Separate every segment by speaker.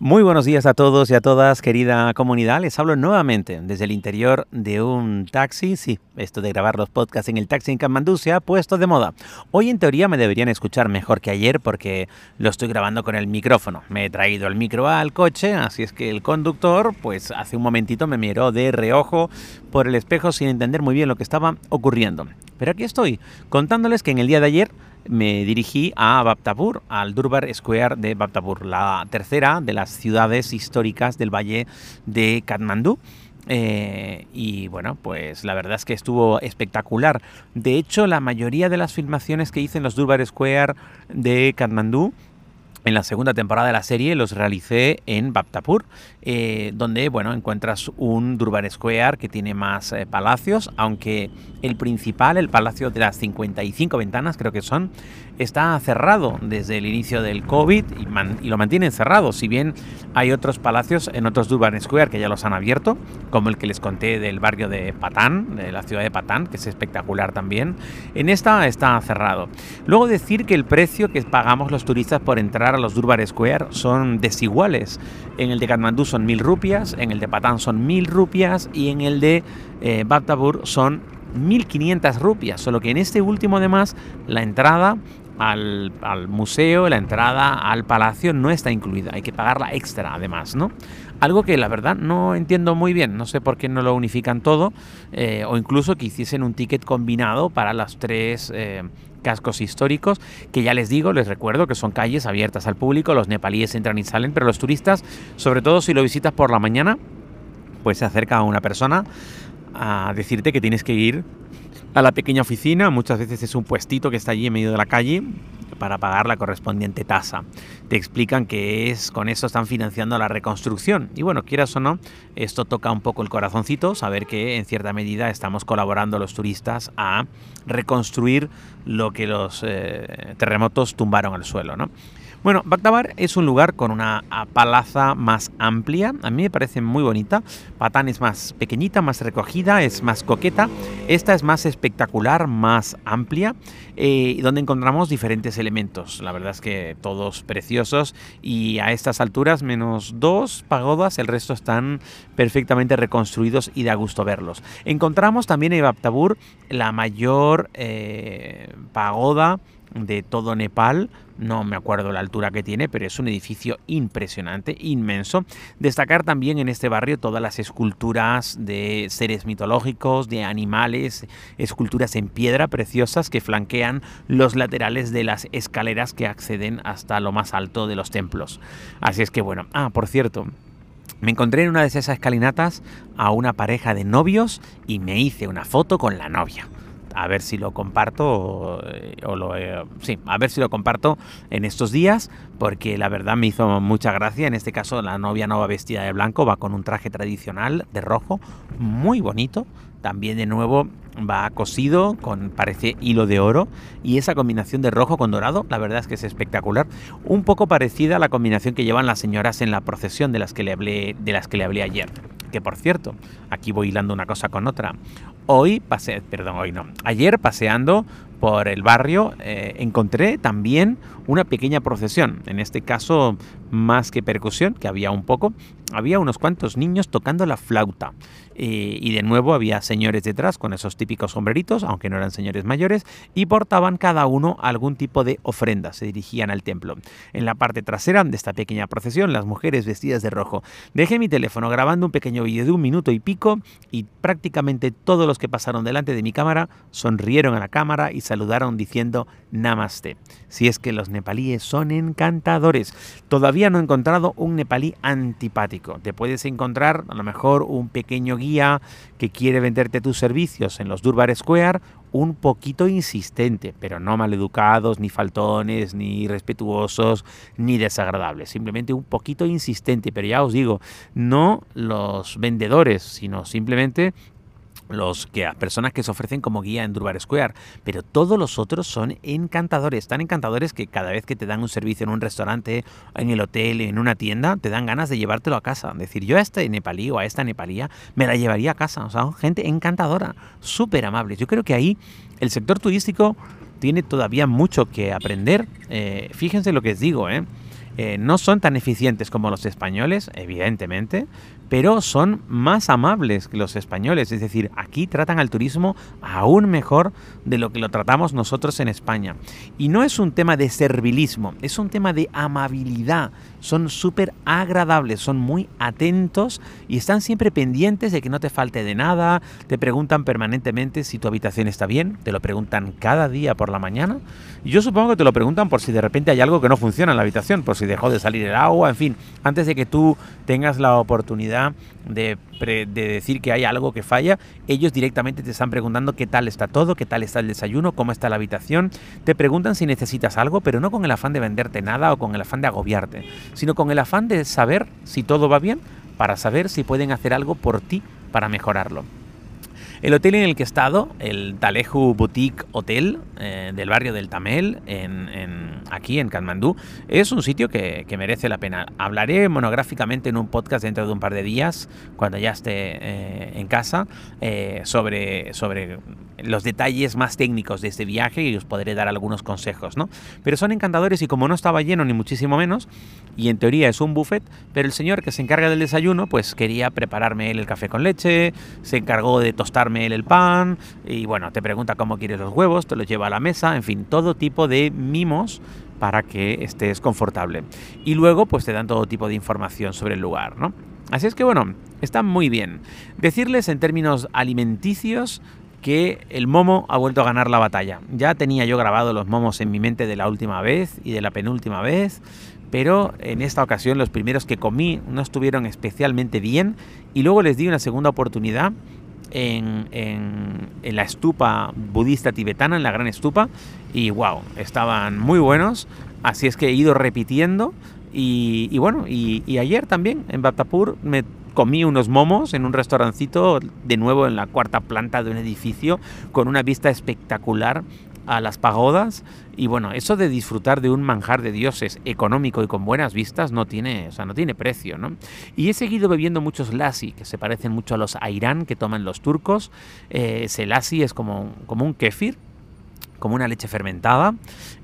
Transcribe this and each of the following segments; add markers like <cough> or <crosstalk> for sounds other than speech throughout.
Speaker 1: Muy buenos días a todos y a todas, querida comunidad. Les hablo nuevamente desde el interior de un taxi. Sí, esto de grabar los podcasts en el taxi en Kamandú se ha puesto de moda. Hoy en teoría me deberían escuchar mejor que ayer porque lo estoy grabando con el micrófono. Me he traído el micro al coche, así es que el conductor, pues hace un momentito me miró de reojo por el espejo sin entender muy bien lo que estaba ocurriendo. Pero aquí estoy, contándoles que en el día de ayer me dirigí a Baptabur, al Durbar Square de Baptabur, la tercera de las ciudades históricas del valle de Katmandú. Eh, y bueno, pues la verdad es que estuvo espectacular. De hecho, la mayoría de las filmaciones que hice en los Durbar Square de Katmandú en la segunda temporada de la serie los realicé en Baptapur, eh, donde bueno, encuentras un Durbar Square que tiene más eh, palacios, aunque el principal, el Palacio de las 55 ventanas, creo que son, está cerrado desde el inicio del COVID y, lo mantienen cerrado. Si bien hay otros palacios en otros Durban Square que ya los han abierto, como el que les conté del barrio de Patán, de la ciudad de Patán, que es espectacular también. En esta está cerrado. Luego decir que el precio que pagamos los turistas por entrar los Durban Square son desiguales. En el de Katmandú son mil rupias, en el de Patán son mil rupias y en el de eh, son 1.500 rupias, solo que en este último además la entrada al, museo, la entrada al palacio no está incluida, hay que pagarla extra además, ¿no? Algo que la verdad no entiendo muy bien, no sé por qué no lo unifican todo, eh, o incluso que hiciesen un ticket combinado para los tres eh, cascos históricos, que ya les digo, les recuerdo que son calles abiertas al público, los nepalíes entran y salen, pero los turistas, sobre todo si lo visitas por la mañana, pues se acerca a una persona a decirte que tienes que ir a la pequeña oficina, muchas veces es un puestito que está allí en medio de la calle para pagar la correspondiente tasa. Te explican que es con eso están financiando la reconstrucción. Y bueno, quieras o no, esto toca un poco el corazoncito, saber que en cierta medida estamos colaborando los turistas a reconstruir lo que los eh, terremotos tumbaron al suelo, ¿no? Bueno, Bagdabar es un lugar con una palaza más amplia. A mí me parece muy bonita. Patán es más pequeñita, más recogida, es más coqueta. Esta es más espectacular, más amplia, eh, donde encontramos diferentes elementos. La verdad es que todos preciosos y a estas alturas menos dos pagodas, el resto están perfectamente reconstruidos y da gusto verlos. Encontramos también en Baptabur la mayor eh, pagoda de todo Nepal. No me acuerdo la altura que tiene, pero es un edificio impresionante, inmenso. Destacar también en este barrio todas las esculturas de seres mitológicos, de animales, esculturas en piedra preciosas que flanquean los laterales de las escaleras que acceden hasta lo más alto de los templos. Así es que bueno, ah, por cierto, me encontré en una de esas escalinatas a una pareja de novios y me hice una foto con la novia a ver si lo comparto o, lo eh, sí, a ver si lo comparto en estos días porque la verdad me hizo mucha gracia. En este caso la novia no va vestida de blanco, va con un traje tradicional de rojo, muy bonito. También de nuevo va cosido con parece hilo de oro y esa combinación de rojo con dorado, la verdad es que es espectacular, un poco parecida a la combinación que llevan las señoras en la procesión de las que le hablé de las que le hablé ayer. Que por cierto, aquí voy hilando una cosa con otra. Hoy pasé, perdón, hoy no. Ayer paseando por el barrio eh, encontré también una pequeña procesión, en este caso más que percusión, que había un poco, había unos cuantos niños tocando la flauta. Eh, y de nuevo había señores detrás con esos típicos sombreritos, aunque no eran señores mayores, y portaban cada uno algún tipo de ofrenda, se dirigían al templo. En la parte trasera de esta pequeña procesión, las mujeres vestidas de rojo. Dejé mi teléfono grabando un pequeño vídeo de un minuto y pico y prácticamente todos los que pasaron delante de mi cámara sonrieron a la cámara y saludaron diciendo Namaste. Si es que los nepalíes son encantadores. Todavía no he encontrado un nepalí antipático. Te puedes encontrar a lo mejor un pequeño guía que quiere venderte tus servicios en los Durbar Square un poquito insistente, pero no maleducados, ni faltones, ni respetuosos, ni desagradables. Simplemente un poquito insistente, pero ya os digo, no los vendedores, sino simplemente los que personas que se ofrecen como guía en Durbar Square, pero todos los otros son encantadores, tan encantadores que cada vez que te dan un servicio en un restaurante, en el hotel, en una tienda, te dan ganas de llevártelo a casa. Decir, yo a este nepalí o a esta nepalía me la llevaría a casa. O sea, gente encantadora, súper amable. Yo creo que ahí el sector turístico tiene todavía mucho que aprender. Eh, fíjense lo que os digo, ¿eh? Eh, no son tan eficientes como los españoles, evidentemente, pero son más amables que los españoles. Es decir, aquí tratan al turismo aún mejor de lo que lo tratamos nosotros en España. Y no es un tema de servilismo, es un tema de amabilidad. Son súper agradables, son muy atentos y están siempre pendientes de que no te falte de nada. Te preguntan permanentemente si tu habitación está bien, te lo preguntan cada día por la mañana. Y yo supongo que te lo preguntan por si de repente hay algo que no funciona en la habitación, por si dejó de salir el agua, en fin, antes de que tú tengas la oportunidad de, decir que hay algo que falla, ellos directamente te están preguntando qué tal está todo, qué tal está el desayuno, cómo está la habitación. Te preguntan si necesitas algo, pero no con el afán de venderte nada o con el afán de agobiarte, sino con el afán de saber si todo va bien para saber si pueden hacer algo por ti para mejorarlo. El hotel en el que he estado, el Taleju Boutique Hotel eh, del barrio del Tamel, en, aquí en Katmandú, es un sitio que, merece la pena. Hablaré monográficamente en un podcast dentro de un par de días, cuando ya esté eh, en casa, eh, sobre, sobre los detalles más técnicos de este viaje y os podré dar algunos consejos, ¿no? Pero son encantadores y como no estaba lleno ni muchísimo menos, y en teoría es un buffet, pero el señor que se encarga del desayuno, pues quería prepararme él el café con leche, se encargó de tostarme él el pan, y bueno, te pregunta cómo quieres los huevos, te los lleva a la mesa, en fin, todo tipo de mimos para que estés confortable. Y luego, pues te dan todo tipo de información sobre el lugar, ¿no? Así es que bueno, está muy bien. Decirles en términos alimenticios, que el momo ha vuelto a ganar la batalla. Ya tenía yo grabado los momos en mi mente de la última vez y de la penúltima vez, pero en esta ocasión los primeros que comí no estuvieron especialmente bien y luego les di una segunda oportunidad en, la estupa budista tibetana, en la gran estupa, y wow, estaban muy buenos, así es que he ido repitiendo y, bueno, y, y, ayer también en Bhaktapur me comí unos momos en un restaurancito, de nuevo en la cuarta planta de un edificio, con una vista espectacular a las pagodas. Y bueno, eso de disfrutar de un manjar de dioses económico y con buenas vistas no tiene, o sea, no tiene precio, ¿no? Y he seguido bebiendo muchos lassi, que se parecen mucho a los airán que toman los turcos. Eh, ese lassi es como, como un kefir, como una leche fermentada,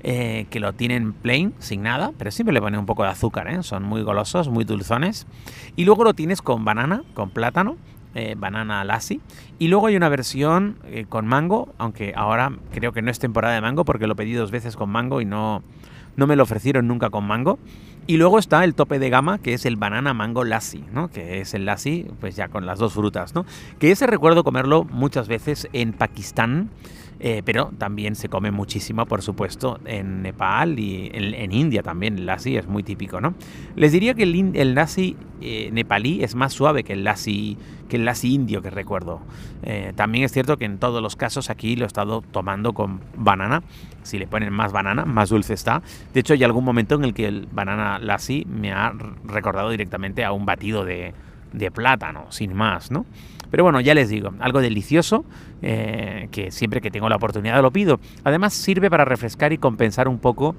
Speaker 1: eh, que lo tienen plain, sin nada, pero siempre le ponen un poco de azúcar, ¿eh? son muy golosos, muy dulzones. Y luego lo tienes con banana, con plátano, eh, banana lassi. Y luego hay una versión con mango, aunque ahora creo que no es temporada de mango porque lo pedí dos veces con mango y no, no me lo ofrecieron nunca con mango. Y luego está el tope de gama, que es el banana mango lassi, ¿no? Que es el lassi, pues ya con las dos frutas, ¿no? Que ese recuerdo comerlo muchas veces en Pakistán. Eh, pero también se come muchísimo, por supuesto, en Nepal y en, India también. El lassi es muy típico, ¿no? Les diría que el, el lassi eh, nepalí es más suave que el lassi, que el lassi indio que recuerdo. Eh, también es cierto que en todos los casos aquí lo he estado tomando con banana. Si le ponen más banana, más dulce está. De hecho, hay algún momento en el que el banana lassi me ha recordado directamente a un batido de, de plátano, sin más, ¿no? Pero bueno, ya les digo, algo delicioso eh, que siempre que tengo la oportunidad lo pido. Además sirve para refrescar y compensar un poco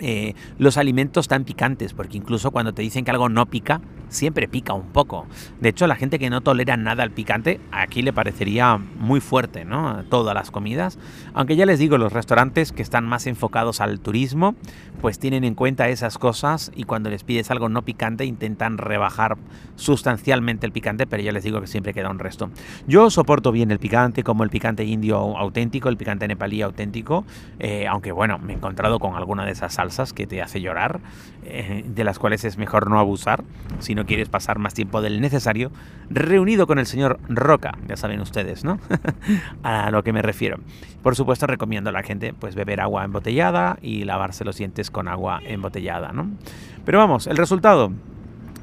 Speaker 1: eh, los alimentos tan picantes, porque incluso cuando te dicen que algo no pica, siempre pica un poco. De hecho, la gente que no tolera nada al picante, aquí le parecería muy fuerte, ¿no? Todas las comidas. Aunque ya les digo, los restaurantes que están más enfocados al turismo, pues tienen en cuenta esas cosas y cuando les pides algo no picante intentan rebajar sustancialmente el picante, pero ya les digo que siempre queda un resto. Yo soporto bien el picante, como el picante indio auténtico, el picante nepalí auténtico, eh, aunque bueno, me he encontrado con alguna de esas salsas que te hace llorar, eh, de las cuales es mejor no abusar, sino no quieres pasar más tiempo del necesario, reunido con el señor Roca, ya saben ustedes, ¿no? <laughs> a lo que me refiero. Por supuesto, recomiendo a la gente pues beber agua embotellada y lavarse los dientes con agua embotellada, ¿no? Pero vamos, el resultado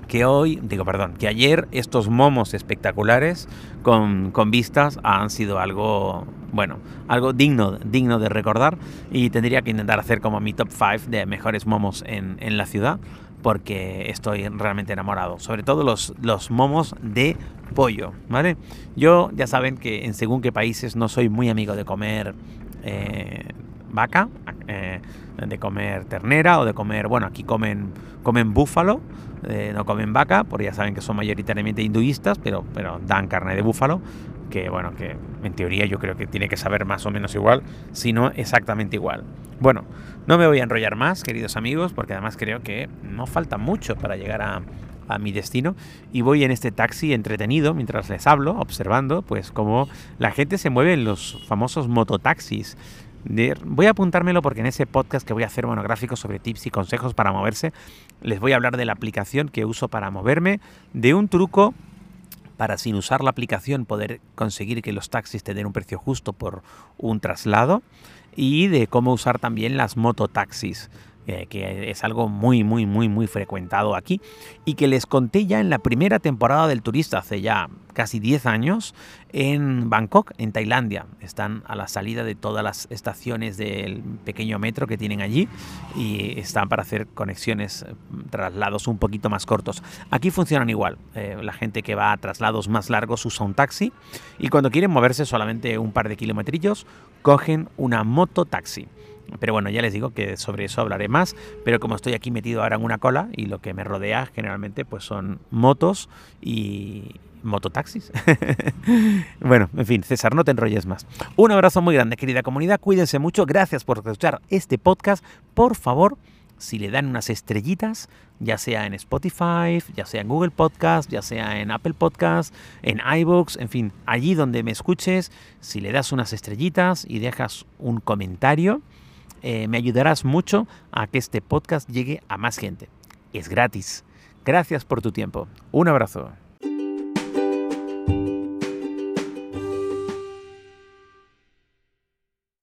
Speaker 1: que hoy, digo, perdón, que ayer estos momos espectaculares con, con, vistas han sido algo, bueno, algo digno, digno de recordar y tendría que intentar hacer como mi top 5 de mejores momos en, en la ciudad porque estoy realmente enamorado. Sobre todo los, los momos de pollo, ¿vale? Yo ya saben que en según qué países no soy muy amigo de comer eh, vaca, eh, de comer ternera o de comer, bueno, aquí comen, comen búfalo, eh, no comen vaca, porque ya saben que son mayoritariamente hinduistas, pero, pero dan carne de búfalo, que bueno, que en teoría yo creo que tiene que saber más o menos igual, si no exactamente igual. Bueno, no me voy a enrollar más, queridos amigos, porque además creo que no falta mucho para llegar a, a mi destino y voy en este taxi entretenido mientras les hablo, observando pues cómo la gente se mueve en los famosos mototaxis. Voy a apuntármelo porque en ese podcast que voy a hacer monográfico sobre tips y consejos para moverse, les voy a hablar de la aplicación que uso para moverme, de un truco para sin usar la aplicación poder conseguir que los taxis te den un precio justo por un traslado y de cómo usar también las mototaxis. Eh, que es algo muy, muy, muy, muy frecuentado aquí, y que les conté ya en la primera temporada del turista, hace ya casi 10 años, en Bangkok, en Tailandia. Están a la salida de todas las estaciones del pequeño metro que tienen allí y están para hacer conexiones, traslados un poquito más cortos. Aquí funcionan igual. Eh, la gente que va a traslados más largos usa un taxi y cuando quieren moverse solamente un par de kilometrillos, cogen una moto taxi. Pero bueno, ya les digo que sobre eso hablaré más, pero como estoy aquí metido ahora en una cola y lo que me rodea generalmente pues son motos y mototaxis. <laughs> bueno, en fin, César, no te enrolles más. Un abrazo muy grande, querida comunidad, cuídense mucho, gracias por escuchar este podcast. Por favor, si le dan unas estrellitas, ya sea en Spotify, ya sea en Google Podcast, ya sea en Apple Podcast, en iBooks, en fin, allí donde me escuches, si le das unas estrellitas y dejas un comentario, eh, me ayudarás mucho a que este podcast llegue a más gente. Es gratis. Gracias por tu tiempo. Un abrazo.